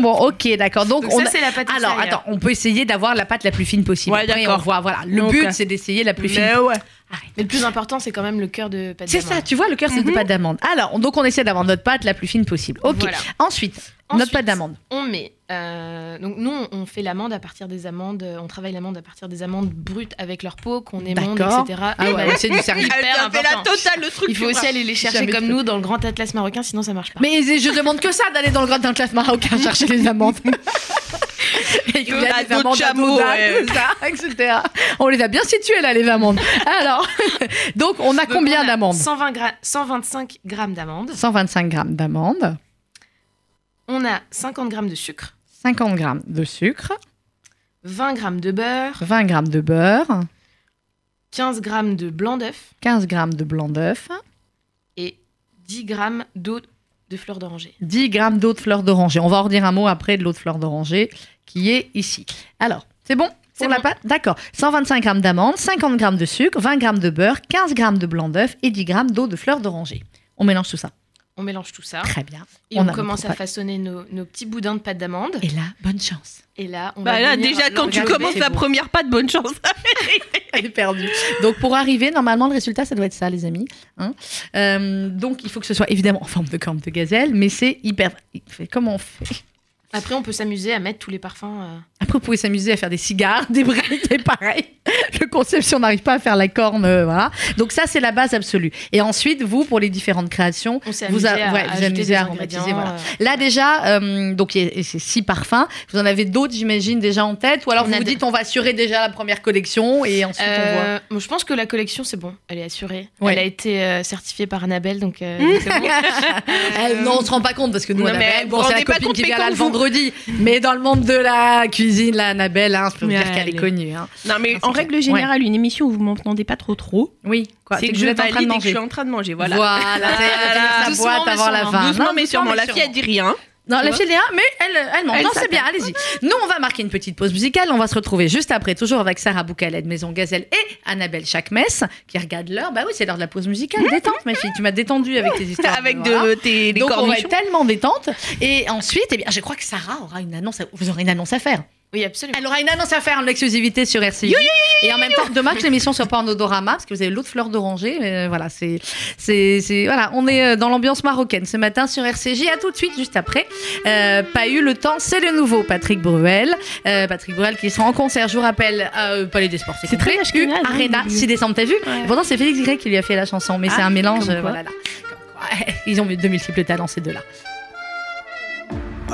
Bon, ok, d'accord. Donc, Donc on ça a- c'est la pâte Alors, attends, on peut essayer d'avoir la pâte la plus fine possible. Ouais, Après, on voit, voilà. Le Donc, but, c'est d'essayer la plus fine. Mais ouais. Mais le plus important c'est quand même le cœur de pâte C'est d'amande. ça, tu vois, le cœur, c'est de Mhm. pâte d'amande. Alors, donc, on essaie d'avoir notre pâte la plus fine possible. Ok. Voilà. Ensuite, notre Ensuite, pâte d'amande. On met. Euh, donc nous, on- fait l'amande à partir des amandes. euh, On travaille l'amande à partir des amandes brutes avec leur peau qu'on émonde, etc. Ah Et ouais, bah, c'est du sérieux. hyper Elle t'a fait la important. totale, le truc. Il faut aussi aller les chercher comme nous dans le grand atlas marocain, sinon ça marche pas. Mais je demande que ça d'aller dans le grand classe marocain chercher les amandes. Et qu'il y a des amandes ouais. etc. On les a bien situées là, les amandes. Alors, donc on a Donc, combien d'amandes 120 gra- 125 grammes d'amandes. 125 grammes d'amandes, On a 50 grammes de sucre, 50 grammes de sucre, 20 grammes de beurre, 20 grammes de beurre, 15 grammes de blanc d'œuf 15 grammes de blanc d'œuf, et 10 grammes d'eau de fleur d'oranger. 10 grammes d'eau de fleur d'oranger. On va en redire un mot après de l'eau de fleur d'oranger qui est ici. Alors, c'est bon C'est pour la bon. pâte? D'accord. 125 grammes d'amandes, 50 grammes de sucre, 20 grammes de beurre, 15 grammes de blanc d'œuf et 10 grammes d'eau de fleur d'oranger. On mélange tout ça. On mélange tout ça Très bien. et On commence à pâte. façonner nos, nos petits boudins de pâte d'amande. Et là, bonne chance. Et là, on Bah va là, venir déjà, quand tu commences la première patte, bonne chance. Elle est perdue. Donc, pour arriver, normalement, le résultat, ça doit être ça, les amis. Hein Euh, donc, il faut que ce soit évidemment en forme de corne de gazelle, mais c'est hyper. Comment on fait Après, on peut s'amuser à mettre tous les parfums. euh, Après, vous pouvez s'amuser à faire des cigares, des briques, et pareil. Le concept, si on n'arrive pas à faire la corne, euh, voilà. Donc ça, c'est la base absolue. Et ensuite, vous, pour les différentes créations, On s'est Vous amusé a- à, ouais, à vous ajouter amusez des à ingrédients, aromatiser, voilà. euh, là déjà, euh, donc il y a- et c'est six parfums. Vous en avez d'autres, j'imagine, déjà en tête, ou alors On vous a vous de- dites, on va assurer déjà la première collection et ensuite on voit? euh, bon, je pense que la collection, c'est bon. Elle est assurée. Ouais. Elle a été euh, certifiée par Annabelle, donc euh, c'est bon. Non, on se rend pas compte parce que nous, non, Annabelle, mais bon, vous c'est la rendez pas copine compte, qui mais vient là quand le vous- Mais dans le monde de la cuisine, là, Annabelle, hein, je peux vous dire qu'elle est connue. hein. Non, mais en règle générale, une émission où vous m'entendez pas trop trop, Oui, quoi. c'est que, je êtes en train de que je manger. suis en train de manger. Voilà. Voilà, c'est- elle a fini sa Doucement, boîte avant la fin. Doucement Non, mais sûrement. La fille, elle dit rien. Non, la fille là, mais elle, elle monte. Elle Non, c'est bien, allez-y. Nous, on va marquer une petite pause musicale. On va se retrouver juste après, toujours avec Sarah Boucalet de Maison Gazelle et Annabelle Chakmes, qui regarde l'heure. Bah oui, c'est l'heure de la pause musicale. Détente, ma fille. Tu m'as détendue avec tes histoires. Avec voilà. de tes les Donc, on va être tellement détente. Et ensuite, eh bien, je crois que Sarah aura une annonce. À... Vous aurez une annonce à faire. Oui, absolument. Elle aura une annonce à faire en exclusivité sur RCI. et en même temps, dommage que l'émission soit pas en odorama, parce que vous avez l'autre fleur d'oranger. mais, euh, voilà, c'est, c'est, c'est- voilà, on est euh, dans l'ambiance marocaine ce matin sur RCJ. À tout de suite, juste après. Euh, pas eu le temps, c'est le nouveau Patrick Bruel. Euh, Patrick Bruel qui sera en concert, je vous rappelle, euh, Palais des Sports. C'est très ashkénaze, hein, Arena, le- 6 décembre, t'as vu. Pourtant, c'est Félix Gray qui lui a fait la chanson, mais c'est Ah, un mélange. comme euh, quoi. voilà, là. Comme quoi, Ils ont eu de multiples talents, ces deux-là.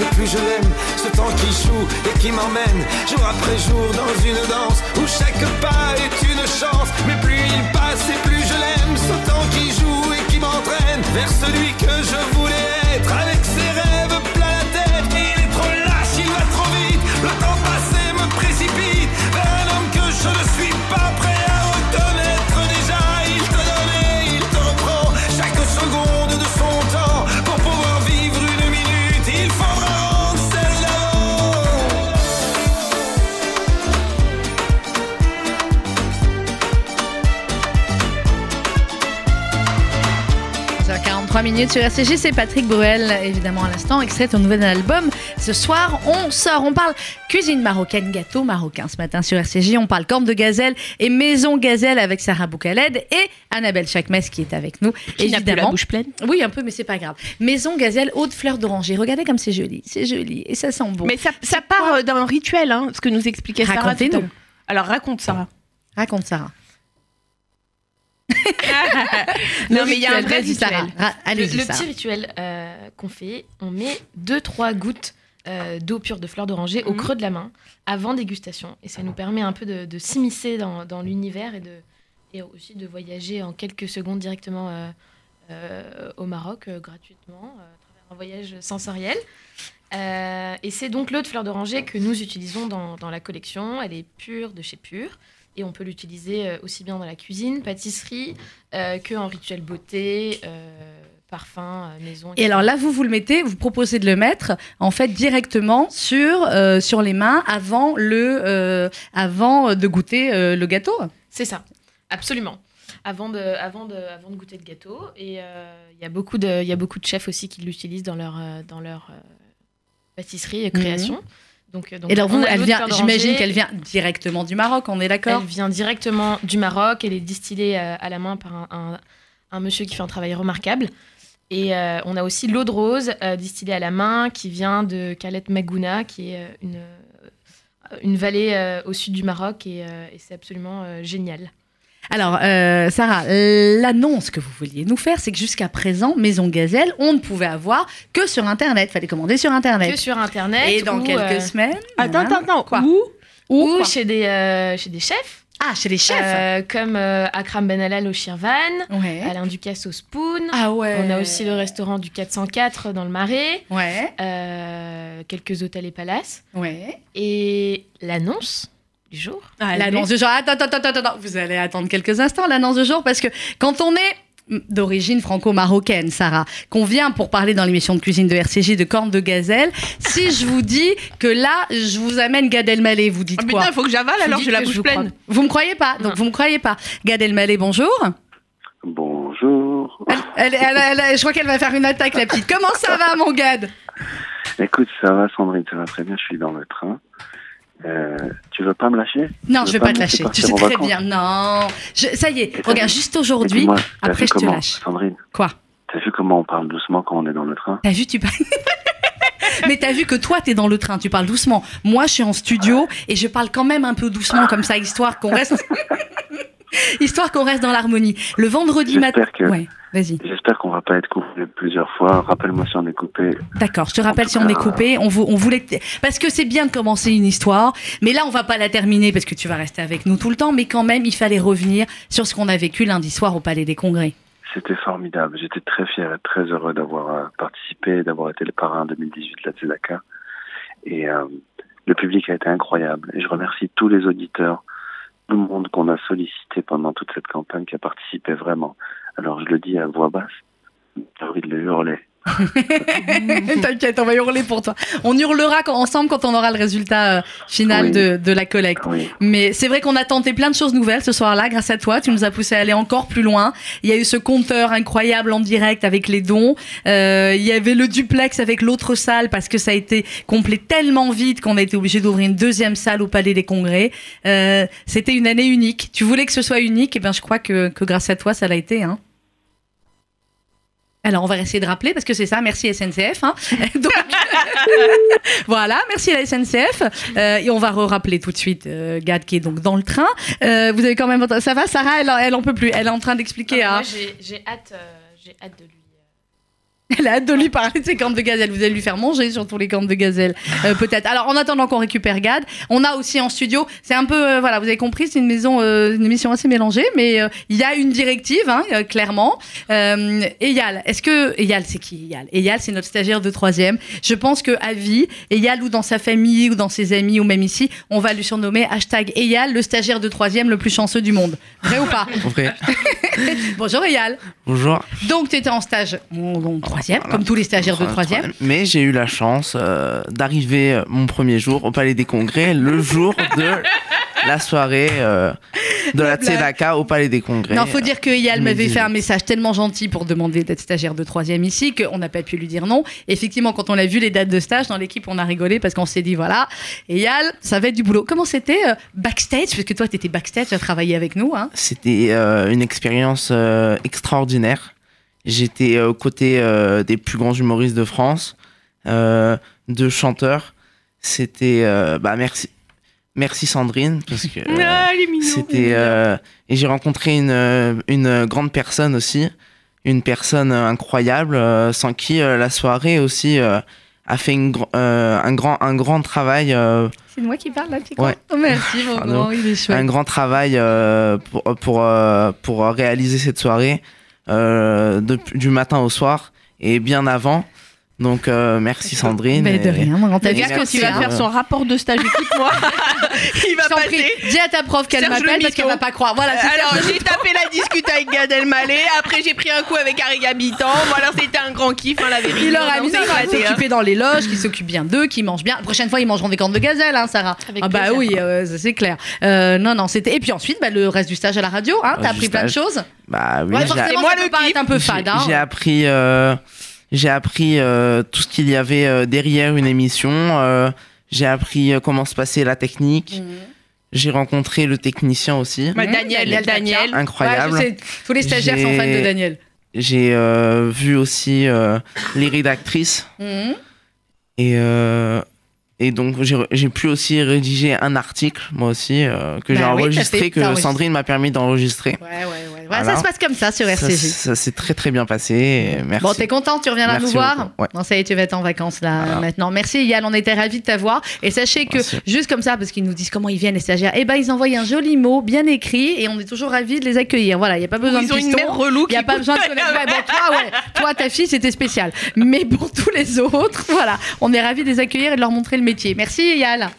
Et plus je l'aime. Ce temps qui joue et qui m'emmène Jour après jour dans une danse Où chaque pas est une chance. Mais plus il passe et plus je l'aime. Ce temps qui joue et qui m'entraîne Vers celui que je voulais être. Avec ses rêves plein la tête Il est trop lâche, il va trop vite. Le temps passé me précipite Vers un homme que je ne suis pas prêt 43 minutes sur RCG, c'est Patrick Bruel, évidemment à l'instant, extrait de ton nouvel album. Ce soir, on sort, on parle cuisine marocaine, gâteau marocain. Ce matin sur RCJ, on parle corne de gazelle et maison gazelle avec Sarah Boukaled et Annabelle Chakmes qui est avec nous, Qui n'a plus la bouche pleine. Oui, un peu, mais c'est pas grave. Maison gazelle, haute fleur d'oranger. Regardez comme c'est joli, c'est joli et ça sent bon. Mais ça, ça part euh, d'un rituel, hein, ce que nous expliquait Sarah. Racontez-nous. Alors raconte Sarah. Raconte Sarah. non mais il y a un vrai rituel. Ra- Le, petit rituel euh, qu'on fait, on met 2-3 gouttes euh, d'eau pure de fleur d'oranger au Mhm. creux de la main avant dégustation. Et ça nous permet un peu de, de s'immiscer dans, dans l'univers et, de, et aussi de voyager en quelques secondes directement euh, au Maroc gratuitement à travers un voyage sensoriel. Et c'est donc l'eau de fleur d'oranger que nous utilisons dans, dans la collection. Elle est pure de chez Pure. Et on peut l'utiliser euh, aussi bien dans la cuisine, pâtisserie, euh, que en rituel beauté, euh, parfum, euh, maison. Et alors là, vous vous le mettez, vous proposez de le mettre en fait directement sur euh, sur les mains avant le avant de goûter le gâteau. C'est ça, absolument. avant de, avant de, avant de goûter le gâteau. Et il y a beaucoup de, y a beaucoup de chefs aussi qui l'utilisent dans leur, dans leur pâtisserie et création. Donc, euh, donc, Et alors, on vous, elle vient, j'imagine qu'elle vient directement du Maroc, on est Elle d'accord vient directement du Maroc. Elle est distillée euh, à la main par un, un- un monsieur qui fait un travail remarquable. Et euh, on a aussi l'eau de rose euh, distillée à la main qui vient de Khalet Magouna, qui est une, une vallée euh, au sud du Maroc. Et, et c'est absolument génial. Alors, euh, Sarah, l'annonce que vous vouliez nous faire, c'est que jusqu'à présent, Maison Gazelle, on ne pouvait avoir que sur Internet. Fallait commander sur Internet. Que sur Internet. Et dans ou, quelques euh, semaines. Attends, voilà. attends, attends. Quoi Où Ou ou quoi chez des, euh, chez des chefs, Ah, chez les chefs. euh, comme euh, Akram Benalal au Shirvan, ouais. Alain Ducasse au Spoon. Ah ouais. On a aussi le restaurant du 404 dans le Marais, Ouais, euh, quelques hôtels et palaces. ouais. Et l'annonce du jour. L'annonce du jour. Attends, attends, attends, attends. Vous allez attendre quelques instants, l'annonce du jour, parce que quand on est d'origine franco-marocaine, Sarah, qu'on vient pour parler dans l'émission de cuisine de RCJ de Corne de Gazelle, si je vous dis que là, je vous amène Gad Elmaleh, vous dites Ah, quoi il faut que j'avale alors, j'ai la bouche vous pleine. Vous me croyez pas Donc Non. vous me croyez pas. Gad Elmaleh, bonjour. Bonjour. Elle, elle- elle- elle- je crois qu'elle va faire une attaque, la petite. Comment ça va, mon Gad? Écoute, ça va Sandrine, ça va très bien, je suis dans le train. Euh, tu veux pas me lâcher? Non, je veux pas te lâcher. Tu sais très vacances? bien. Non. Je- ça y est, Et regarde, juste aujourd'hui. Après, je te lâche. Sandrine, Quoi? T'as vu comment on parle doucement quand on est dans le train? T'as vu, tu parles. Mais t'as vu que toi, t'es dans le train, tu parles doucement. Moi, je suis en studio et je parle quand même un peu doucement, comme ça, histoire qu'on reste. histoire qu'on reste dans l'harmonie. Le vendredi matin. J'espère que, Ouais, vas-y. j'espère qu'on va pas être coupé plusieurs fois. Rappelle-moi si on est coupé. D'accord, je te rappelle si on est coupé. On, vou- on voulait. Parce que c'est bien de commencer une histoire, mais là, on va pas la terminer parce que tu vas rester avec nous tout le temps. Mais quand même, il fallait revenir sur ce qu'on a vécu lundi soir au Palais des Congrès. C'était formidable. J'étais très fier et très heureux d'avoir euh, participé, d'avoir été le parrain 2018 de la Tzedaka. Et euh, le public a été incroyable. Et je remercie tous les auditeurs, tout le monde qu'on a sollicité pendant toute cette campagne qui a participé vraiment. Alors je le dis à voix basse, j'ai envie de le hurler. T'inquiète, on va hurler pour toi. On hurlera quand- ensemble quand on aura le résultat euh, final Oui. de, de la collecte. Oui. Mais c'est vrai qu'on a tenté plein de choses nouvelles ce soir-là, grâce à toi. Tu nous as poussé à aller encore plus loin. Il y a eu ce compteur incroyable en direct avec les dons. Euh, il y avait le duplex avec l'autre salle parce que ça a été complet tellement vite qu'on a été obligé d'ouvrir une deuxième salle au Palais des Congrès. Euh, C'était une année unique. Tu voulais que ce soit unique, et ben je crois que, que grâce à toi, ça l'a été. Hein. Alors, on va essayer de rappeler parce que c'est ça. Merci SNCF. Hein. Donc, voilà, merci la SNCF. Euh, et on va re-rappeler tout de suite euh, Gad qui est donc dans le train. Euh, vous avez quand même. Ça va, Sarah? Elle, elle en peut plus. Elle est en train d'expliquer. Ah, à Moi, j'ai hâte, j'ai hâte de lui. Elle a hâte de lui parler de ses cornes de gazelle. Vous allez lui faire manger surtout les cornes de gazelle, euh, peut-être. Alors, en attendant qu'on récupère Gad, on a aussi en studio, c'est un peu, euh, voilà, vous avez compris, c'est une maison, euh, une émission assez mélangée, mais il y a une directive, hein, clairement. Eyal, est-ce que Eyal, c'est qui Eyal? Eyal, c'est notre stagiaire de troisième. Je pense que à vie, Eyal ou dans sa famille ou dans ses amis ou même ici, on va lui surnommer hashtag Eyal, le stagiaire de troisième le plus chanceux du monde. Vrai ou pas? Vrai. Bonjour Eyal. Bonjour. Donc, tu étais en stage troisième, Voilà. comme tous les stagiaires de troisième. Mais j'ai eu la chance euh, d'arriver euh, mon premier jour au Palais des Congrès, le jour de la soirée euh, de la. Tzedaka au Palais des Congrès. Non, faut dire que Yal m'avait 2018. fait un message tellement gentil pour demander d'être stagiaire de troisième ici qu'on n'a pas pu lui dire non. Effectivement, quand on a vu les dates de stage dans l'équipe, on a rigolé parce qu'on s'est dit voilà, Yal, ça va être du boulot. Comment c'était euh, backstage? Parce que toi, tu étais backstage, tu as travaillé avec nous. Hein. C'était euh, une expérience extraordinaire. J'étais euh, aux côtés euh, des plus grands humoristes de France, euh, de chanteurs. C'était bah merci merci Sandrine parce que Ah. C'était et j'ai rencontré une une grande personne aussi, une personne incroyable sans qui la soirée aussi a fait une gr- euh, un grand un grand travail euh, C'est moi qui parle là, petit Ouais. Oh, merci, mon grand, il est chouette. un grand travail euh, pour pour pour réaliser cette soirée de- du matin au soir et bien avant Donc euh, merci Sandrine. Mais de rien, on t'a Et vu Regarde ce que tu il va à- faire son rapport de stage, écoute-moi. il va prie, passer. dis à ta prof qu'elle m'appelle le parce qu'elle va pas croire. Voilà, c'est Alors, j'ai tapé la discute avec Gad Elmaleh. Après, j'ai pris un coup avec Harry Habitant. Bon, alors, c'était un grand kiff, hein, la vérité. Il leur a mis éclaté, hein. s'occuper dans les loges, qui s'occupe bien d'eux, qui mangent bien. La prochaine fois, ils mangeront des cornes de gazelle, hein, Sarah. Avec ah bah plaisir. oui, euh, c'est clair. Euh, non, non, c'était. Et puis ensuite, bah, le reste du stage à la radio, hein, t'as appris plein de choses. Bah oui, Ouais, forcément, moi le kiff. un peu j'ai fade. hein. j'ai appris, j'ai appris euh, tout ce qu'il y avait euh, derrière une émission. euh, j'ai appris euh, comment se passait la technique. Mhm. J'ai rencontré le technicien aussi. Bah, Mhm, Daniel, Daniel Daniel. Incroyable. Ouais, je sais, tous les stagiaires sont fans de Daniel. J'ai euh, vu aussi euh, les rédactrices. Mhm. Et, euh, et donc, j'ai j'ai pu aussi rédiger un article, moi aussi, euh, que Bah j'ai oui, enregistré, fait- que. Sandrine m'a permis d'enregistrer. Ouais, ouais, ouais. Voilà. Ça se passe comme ça sur Ça, RCJ. ça s'est très très bien passé. Merci. Bon, t'es content, tu reviens là Merci nous voir ouais. Non, ça y est, tu vas être en vacances là Voilà. maintenant. Merci Yann, on était ravis de t'avoir. Et sachez que, Merci. juste comme ça, parce qu'ils nous disent comment ils viennent les stagiaires, eh ben ils envoient un joli mot bien écrit et on est toujours ravis de les accueillir. Voilà, il n'y a pas besoin Ils de ont une piston. mère relou Il n'y a pas besoin de connaître. Ouais, bon, toi, ouais. Toi, ta fille, c'était spécial. Mais pour tous les autres, voilà, on est ravis de les accueillir et de leur montrer le métier. Merci, Yann.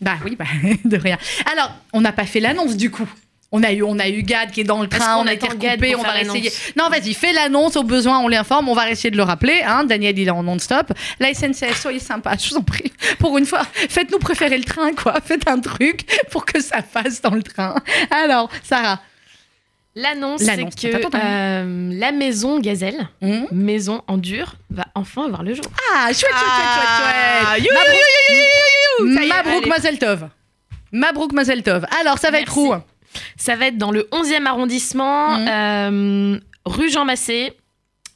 Bah oui, bah, de rien. Alors, on n'a pas fait l'annonce du coup. On a eu, on a eu Gad qui est dans le train, on a été recoupé, on va essayer. Non, vas-y, fais l'annonce, au besoin, on l'informe, on va essayer de le rappeler. Hein. Daniel, il est en non-stop. La SNCF, soyez sympa, je vous en prie. Pour une fois, faites-nous préférer le train, quoi. Faites un truc pour que ça passe dans le train. Alors, Sarah. L'annonce, c'est que euh, la maison Gazelle, Hum maison en dur, va enfin voir le jour. Ah, chouette, chouette, chouette, chouette, chouette. Mabrouk allez. Mazel Tov. Mabrouk Mazel Tov. Alors, ça va être où Ça va être dans le 11e arrondissement, Mhm. euh, rue Jean Massé,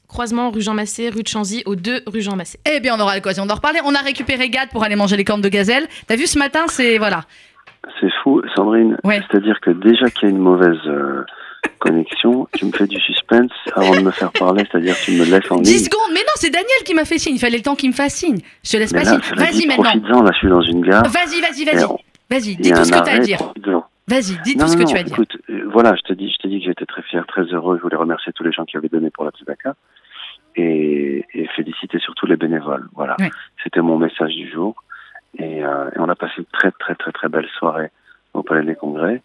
croisement rue Jean Massé, rue de Chanzy, aux deux rue Jean Massé. Eh bien, on aura l'occasion d'en reparler. On a récupéré Gad pour aller manger les cornes de gazelle. T'as vu ce matin, c'est voilà. C'est fou, Sandrine. Ouais. C'est-à-dire que déjà qu'il y a une mauvaise euh, connexion, tu me fais du suspense avant de me faire parler, c'est-à-dire tu me laisses en 10 ligne. secondes. Mais non, c'est Daniel qui m'a fait signe. Il fallait le temps qu'il me fasse signe. Je te laisse Mais pas signe. Vas-y maintenant. là je suis dans une gare. Vas-y, vas-y, vas-y. Vas-y, dis tout ce que tu as à dire. Vas-y, dis Non, tout ce que non, tu as à dire. écoute, euh, voilà, je te dis, je te dis que j'étais très fier, très heureux. Je voulais remercier tous les gens qui avaient donné pour la Tzedaka et, et féliciter surtout les bénévoles. Voilà, Ouais. c'était mon message du jour. Et, euh, et on a passé une très très très très belle soirée au Palais des Congrès.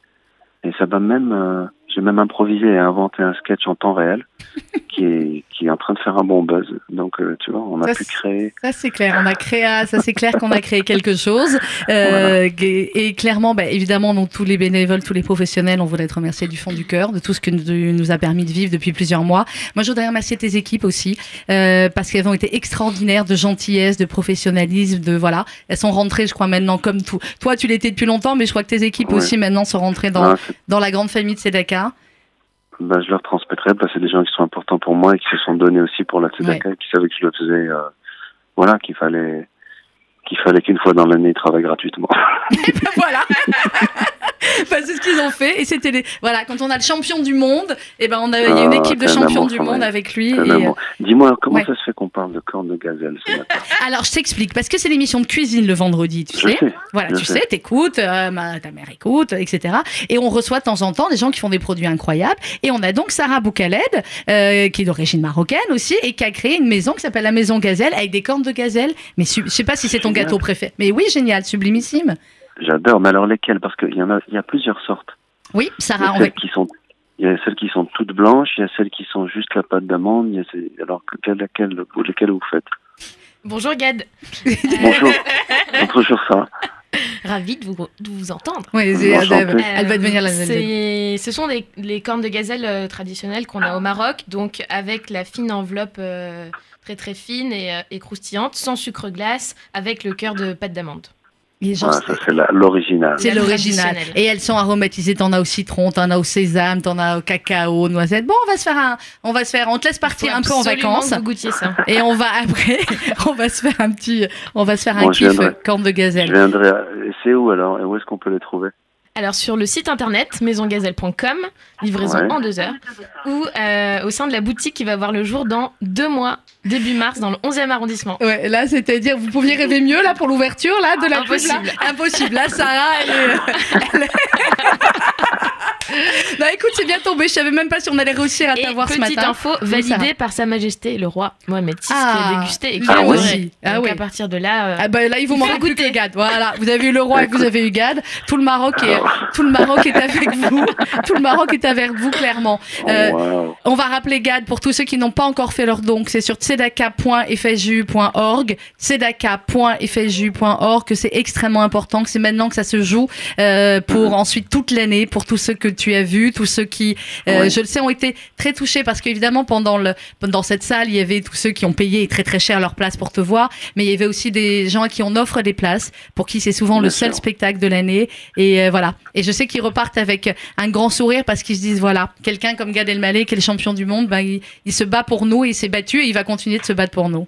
Et ça va même, euh, j'ai même improvisé et inventé un sketch en temps réel qui est qui est en train de faire un bon buzz. Donc euh, tu vois, on a Ça, pu créer. Ça c'est clair, on a créé, ça c'est clair qu'on a créé quelque chose. Euh, et, et clairement, bah, évidemment, donc tous les bénévoles, tous les professionnels, on voulait te remercier du fond du cœur de tout ce que nous, nous a permis de vivre depuis plusieurs mois. Moi, je voudrais remercier tes équipes aussi euh, parce qu'elles ont été extraordinaires de gentillesse, de professionnalisme, de voilà. Elles sont rentrées, je crois maintenant comme tout. Toi, tu l'étais depuis longtemps, mais je crois que tes équipes Ouais. aussi maintenant sont rentrées dans dans la grande famille de Sedaka. Bah, je leur transmettrai parce que c'est des gens qui sont importants pour moi et qui se sont donnés aussi pour la Tzedaka, qui savaient que je le faisais. euh, voilà, qu'il fallait qu'il fallait qu'une fois dans l'année ils travaillent gratuitement. voilà. Bah, c'est ce qu'ils ont fait et c'était les... voilà quand on a le champion du monde et ben on a il y a une Ah, équipe de champions du monde avec lui et. Dis-moi, comment ouais. ça se fait qu'on parle de cornes de gazelle ce matin? Alors je t'explique parce que c'est l'émission de cuisine le vendredi tu Je sais sais. voilà je tu sais. t'écoutes euh, ma- ta mère écoute etc et on reçoit de temps en temps des gens qui font des produits incroyables et on a donc Sarah Boukaled euh, qui est d'origine marocaine aussi et qui a créé une maison qui s'appelle la maison gazelle avec des cornes de gazelle mais je sais pas si c'est ton gâteau préféré mais oui génial sublimissime J'adore, mais alors lesquelles? Parce qu'il y en a, il y a plusieurs sortes. oui Il y Sarah a va celles qui sont, il y a celles qui sont toutes blanches, il y a celles qui sont juste la pâte d'amande. il y a ces- Alors quelle, laquelle, lesquelles vous faites? Bonjour Gad, Bonjour, bonjour ça. ravi de vous, de vous entendre. Oui, elle, elle va devenir la Euh, c'est- Ce sont des, les cornes de gazelle euh, traditionnelles qu'on a au Maroc, donc avec la fine enveloppe euh, très très fine et, euh, et croustillante, sans sucre glace, avec le cœur de pâte d'amande. Voilà, ça c'est l'original. C'est l'original. Et elles sont aromatisées. T'en as au citron, t'en as au sésame, t'en as au cacao, noisette. Bon, on va se faire un, on va se faire, on te laisse partir un peu en vacances. que Vous goûtiez ça. Et on va après, on va se faire un petit, on va se faire un Bon, je kiff viendrai. corne de Je gazelle. viendrai. et C'est où alors? Et où est-ce qu'on peut les trouver? Alors sur le site internet maisongazelle.com, livraison Ouais. en deux heures, ou euh, au sein de la boutique qui va voir le jour dans deux mois, début mars, dans le 11e arrondissement. Ouais, là, c'est-à-dire, vous pouviez rêver mieux là pour l'ouverture là de la pub, là Impossible. Impossible. Là, Sarah, elle est, elle est- Non, écoute, c'est bien tombé. Je savais même pas si on allait réussir à t'avoir ce petite matin. info, Oui, validée par Sa Majesté le roi Mohamed VI qui Ah, a dégusté et qui ah a adoré. Ah Donc oui. à partir de là, euh, Ah bah là, ils plus que Gad. Voilà, vous avez eu le roi et vous avez eu Gad. Tout le Maroc est, tout le Maroc est avec vous. Tout le Maroc est avec vous, clairement. Euh, Oh, wow. On va rappeler Gad pour tous ceux qui n'ont pas encore fait leur don, c'est sur tzedaka.fju.org, tzedaka.fju.org, que c'est extrêmement important, que c'est maintenant que ça se joue euh, pour ensuite toute l'année, pour tous ceux que tu as vus, tous ceux qui, euh, je le sais, ont été très touchés parce qu'évidemment pendant le cette salle, il y avait tous ceux qui ont payé très très cher leur place pour te voir, mais il y avait aussi des gens à qui on offre des places, pour qui c'est souvent le seul sûr. spectacle de l'année, et euh, voilà. Et je sais qu'ils repartent avec un grand sourire parce qu'ils se disent voilà, quelqu'un comme Gad Elmaleh, qui est le champion du monde, ben, il, il se bat pour nous, et il s'est battu et il va continuer de se battre pour nous.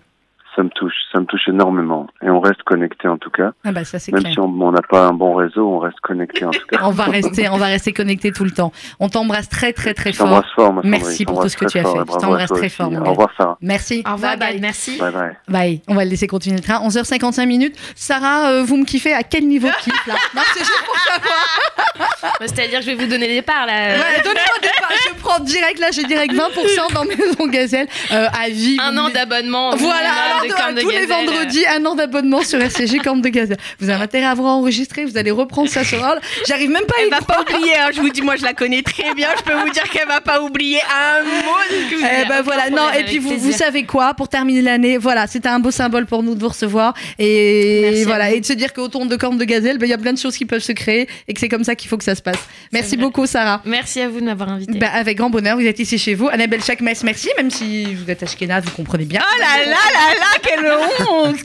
Ça me touche, ça me touche énormément. Et on reste connecté en tout cas. Ah bah ça c'est Même clair. si on n'a pas un bon réseau, on reste connecté en tout cas. On va rester, on va rester connecté tout le temps. On t'embrasse très très très Je fort. t'embrasse fort, ma. Merci pour tout ce que tu as fort fait. Je t'embrasse toi très fort, Au revoir, Sarah. Merci. au revoir, Bye bye. Merci. Bye bye. Bye. On va le laisser continuer le train. 11h55 minutes. Sarah, euh, vous me kiffez à quel niveau de kiff là? Non, c'est juste pour savoir. C'est-à-dire que je vais vous donner des parts là. Ouais, Donnez-moi des parts. Je prends direct là, j'ai direct 20% dans Maison Gazelle euh, à vie. Un an me- d'abonnement. Voilà, de de tous les vendredis, un an d'abonnement sur RCG Corne de Gazelle. Vous avez intérêt à vous enregistrer, vous allez reprendre ça sur. Là, J'arrive même pas à y Elle va pas oublier, hein, je vous dis, moi je la connais très bien, je peux vous dire qu'elle va pas oublier un mot Eh ben voilà, non, et puis vous, vous savez quoi, pour terminer l'année, voilà, c'était un beau symbole pour nous de vous recevoir. Et Merci voilà, et de se dire qu'autour de Corne de Gazelle, ben, il y a plein de choses qui peuvent se créer et que c'est comme ça qu'il faut que ça se passe. Merci beaucoup, Sarah. Merci à vous de m'avoir invité. Ben, avec grand bonheur, vous êtes ici chez vous. Annabelle Chakmes, merci, même si vous êtes ashkénaze, vous comprenez bien. Oh là là là là, quelle honte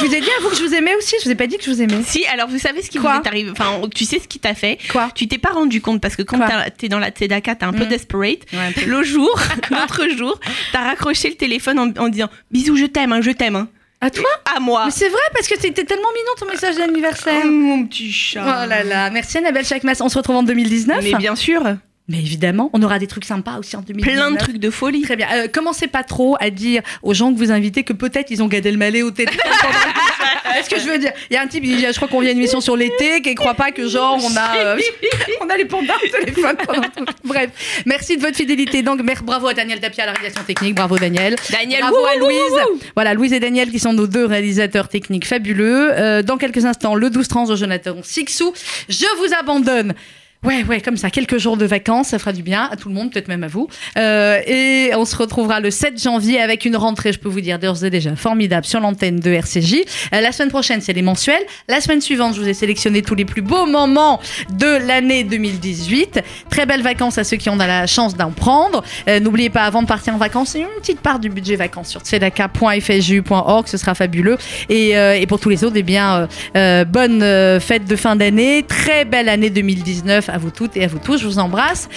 Je vous ai dit à vous que je vous aimais aussi, je vous ai pas dit que je vous aimais. Si, alors vous savez ce qui Quoi vous est arrivé Enfin, tu sais ce qui t'a fait Quoi Tu t'es pas rendu compte parce que quand t'es dans la Tzedaka, t'es un peu Mm. desperate. Le jour, l'autre jour, t'as raccroché le téléphone en, en disant Bisous, je t'aime, hein, je t'aime. hein. À toi À moi. Mais c'est vrai, parce que c'était tellement mignon ton message d'anniversaire. Oh, mon petit chat. Oh là là, merci Annabelle Chakmas. On se retrouve en 2019. Mais bien sûr, Mais évidemment, on aura des trucs sympas aussi en 2019. plein de trucs de folie. Très bien. Euh, commencez pas trop à dire aux gens que vous invitez que peut-être ils ont Gad Elmaleh au téléphone. le- Est-ce que je veux dire Il y a un type, il dit, je crois qu'on vient une émission sur l'été, qui croit pas que genre on a, euh, on a les pandas au téléphone. pendant tout- Bref, merci de votre fidélité. Donc, bravo à Daniel Tapia à la réalisation technique. Bravo Daniel. Daniel, Bravo wouh, à Louise. wouh, wouh. Voilà, Louise et Daniel qui sont nos deux réalisateurs techniques fabuleux. Euh, dans quelques instants, le 12-30 de Jonathan Sixou. Je vous abandonne. Ouais, ouais, comme ça, quelques jours de vacances, ça fera du bien à tout le monde, peut-être même à vous. Euh, et on se retrouvera le 7 janvier avec une rentrée, je peux vous dire d'ores et déjà, formidable sur l'antenne de RCJ. Euh, la semaine prochaine, c'est les mensuels. La semaine suivante, je vous ai sélectionné tous les plus beaux moments de l'année 2018. Très belles vacances à ceux qui ont la chance d'en prendre. Euh, N'oubliez pas, avant de partir en vacances, une petite part du budget vacances sur tzedaka.fju.org, ce sera fabuleux. Et, et pour tous les autres, eh bien, bonne fête de fin d'année, très belle année 2019 à vous toutes et à vous tous. Je vous embrasse